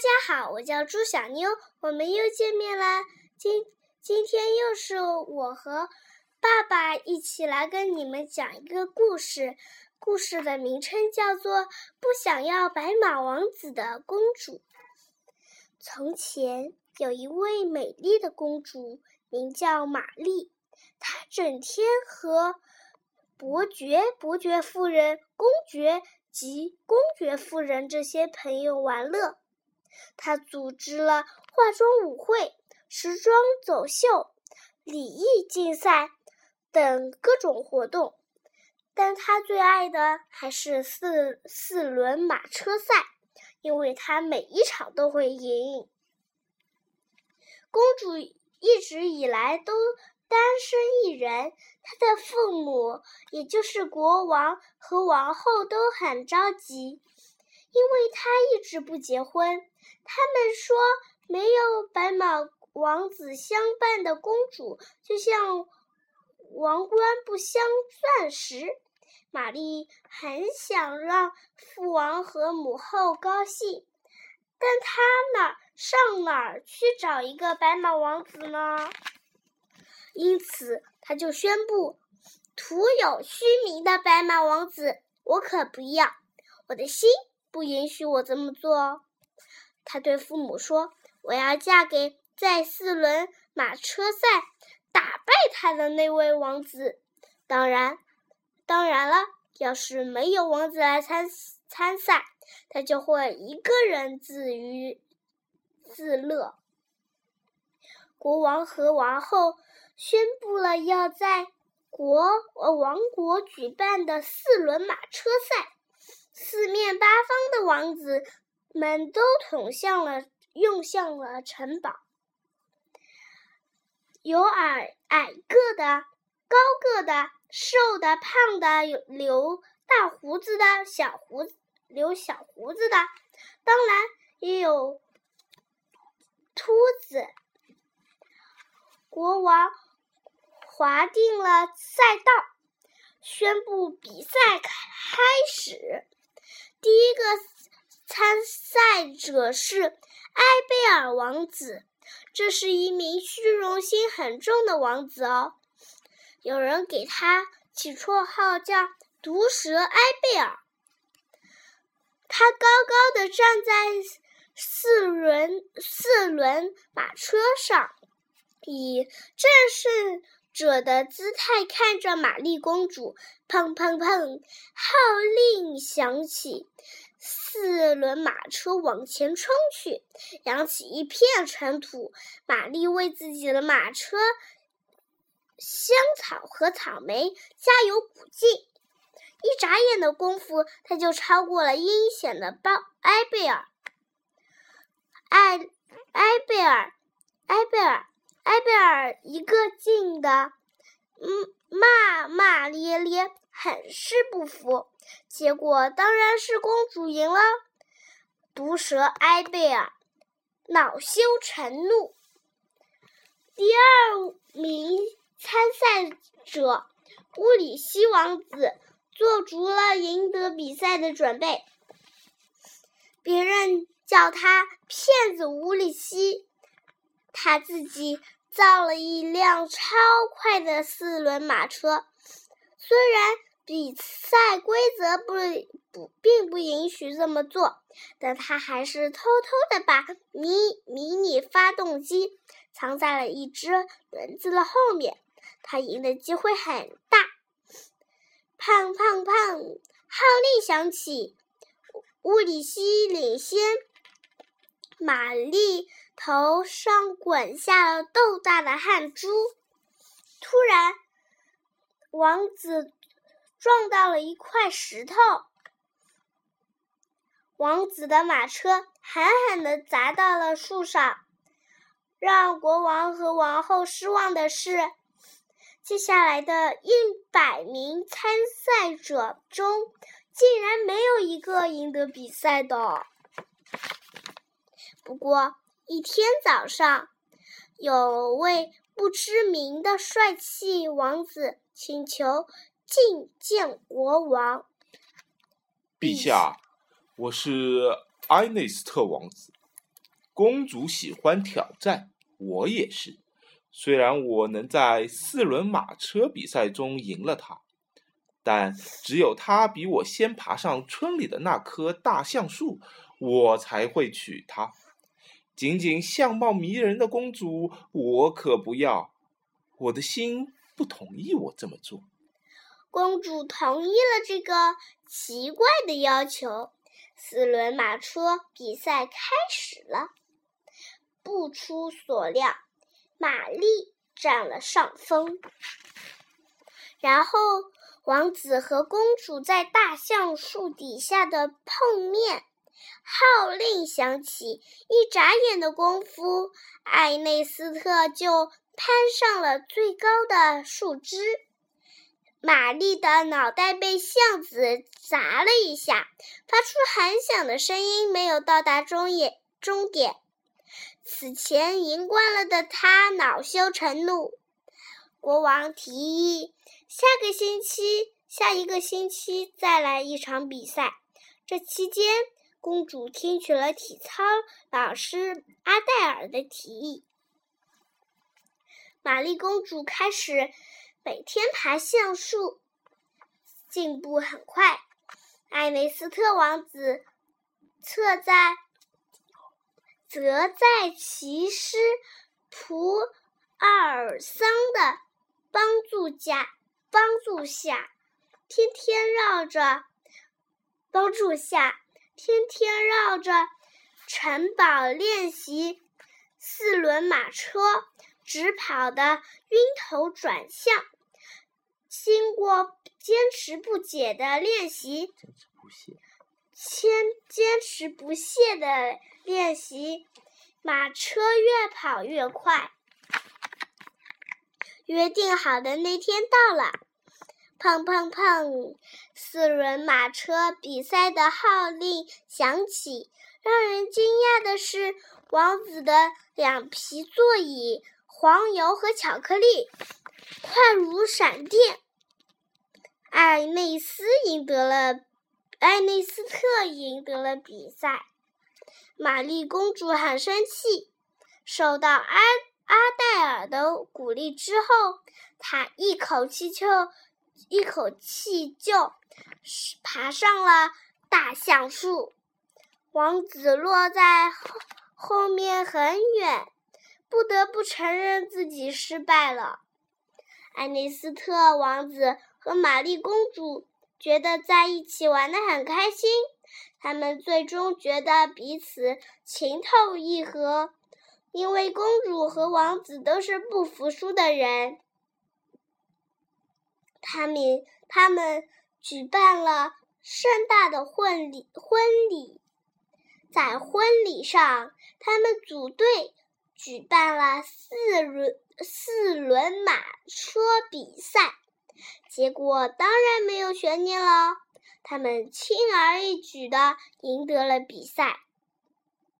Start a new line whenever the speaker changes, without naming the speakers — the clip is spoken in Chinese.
家好，我叫朱小妞，我们又见面啦。今今天又是我和爸爸一起来跟你们讲一个故事，故事的名称叫做《不想要白马王子的公主》。从前有一位美丽的公主，名叫玛丽，她整天和伯爵、伯爵夫人、公爵及公爵夫人这些朋友玩乐。她组织了化妆舞会、时装走秀、礼仪竞赛等各种活动，但她最爱的还是四四轮马车赛，因为她每一场都会赢。公主一直以来都单身一人，她的父母，也就是国王和王后，都很着急。因为他一直不结婚，他们说没有白马王子相伴的公主，就像王冠不镶钻石。玛丽很想让父王和母后高兴，但她哪上哪儿去找一个白马王子呢？因此，他就宣布：徒有虚名的白马王子，我可不要，我的心。不允许我这么做，他对父母说：“我要嫁给在四轮马车赛打败他的那位王子。当然，当然了，要是没有王子来参参赛，他就会一个人自娱自乐。”国王和王后宣布了要在国王国举办的四轮马车赛。四面八方的王子们都捅向了，涌向了城堡。有矮矮个的、高个的、瘦的、胖的，有留大胡子的、小胡子留小胡子的，当然也有秃子。国王划定了赛道，宣布比赛开始。第一个参赛者是埃贝尔王子，这是一名虚荣心很重的王子哦。有人给他起绰号叫“毒蛇埃贝尔”。他高高的站在四轮四轮马车上，以正式。者的姿态看着玛丽公主，砰砰砰，号令响起，四轮马车往前冲去，扬起一片尘土。玛丽为自己的马车香草和草莓加油鼓劲，一眨眼的功夫，他就超过了阴险的包埃贝尔。埃埃贝尔，埃贝尔。埃贝尔一个劲的，嗯，骂骂咧咧，很是不服。结果当然是公主赢了。毒蛇埃贝尔恼羞成怒。第二名参赛者乌里希王子做足了赢得比赛的准备，别人叫他骗子乌里希。他自己造了一辆超快的四轮马车，虽然比赛规则不不并不允许这么做，但他还是偷偷的把迷迷你发动机藏在了一只轮子的后面。他赢的机会很大。砰砰砰！号令响起，乌里希领先。玛丽头上滚下了豆大的汗珠。突然，王子撞到了一块石头，王子的马车狠狠地砸到了树上。让国王和王后失望的是，接下来的一百名参赛者中，竟然没有一个赢得比赛的。不过，一天早上，有位不知名的帅气王子请求觐见国王。
陛下，我是埃内斯特王子，公主喜欢挑战，我也是。虽然我能在四轮马车比赛中赢了她，但只有她比我先爬上村里的那棵大橡树，我才会娶她。仅仅相貌迷人的公主，我可不要。我的心不同意我这么做。
公主同意了这个奇怪的要求。四轮马车比赛开始了。不出所料，玛丽占了上风。然后，王子和公主在大橡树底下的碰面。号令响起，一眨眼的功夫，艾内斯特就攀上了最高的树枝。玛丽的脑袋被橡子砸了一下，发出很响的声音，没有到达终点。终点。此前赢惯了的他恼羞成怒。国王提议，下个星期，下一个星期再来一场比赛。这期间。公主听取了体操老师阿黛尔的提议，玛丽公主开始每天爬橡树，进步很快。艾梅斯特王子侧在则在骑师普尔桑的帮助下，帮助下，天天绕着帮助下。天天绕着城堡练习四轮马车，直跑的晕头转向。经过坚持不懈的练习，坚持不懈，坚坚持不懈的练习，马车越跑越快。约定好的那天到了。砰砰砰！四轮马车比赛的号令响起。让人惊讶的是，王子的两匹座椅，黄油和巧克力，快如闪电。艾内斯赢得了，艾内斯特赢得了比赛。玛丽公主很生气，受到阿阿黛尔的鼓励之后，她一口气就。一口气就爬上了大橡树，王子落在后后面很远，不得不承认自己失败了。爱丽斯特王子和玛丽公主觉得在一起玩得很开心，他们最终觉得彼此情投意合，因为公主和王子都是不服输的人。他们他们举办了盛大的婚礼婚礼，在婚礼上，他们组队举办了四轮四轮马车比赛，结果当然没有悬念了，他们轻而易举的赢得了比赛。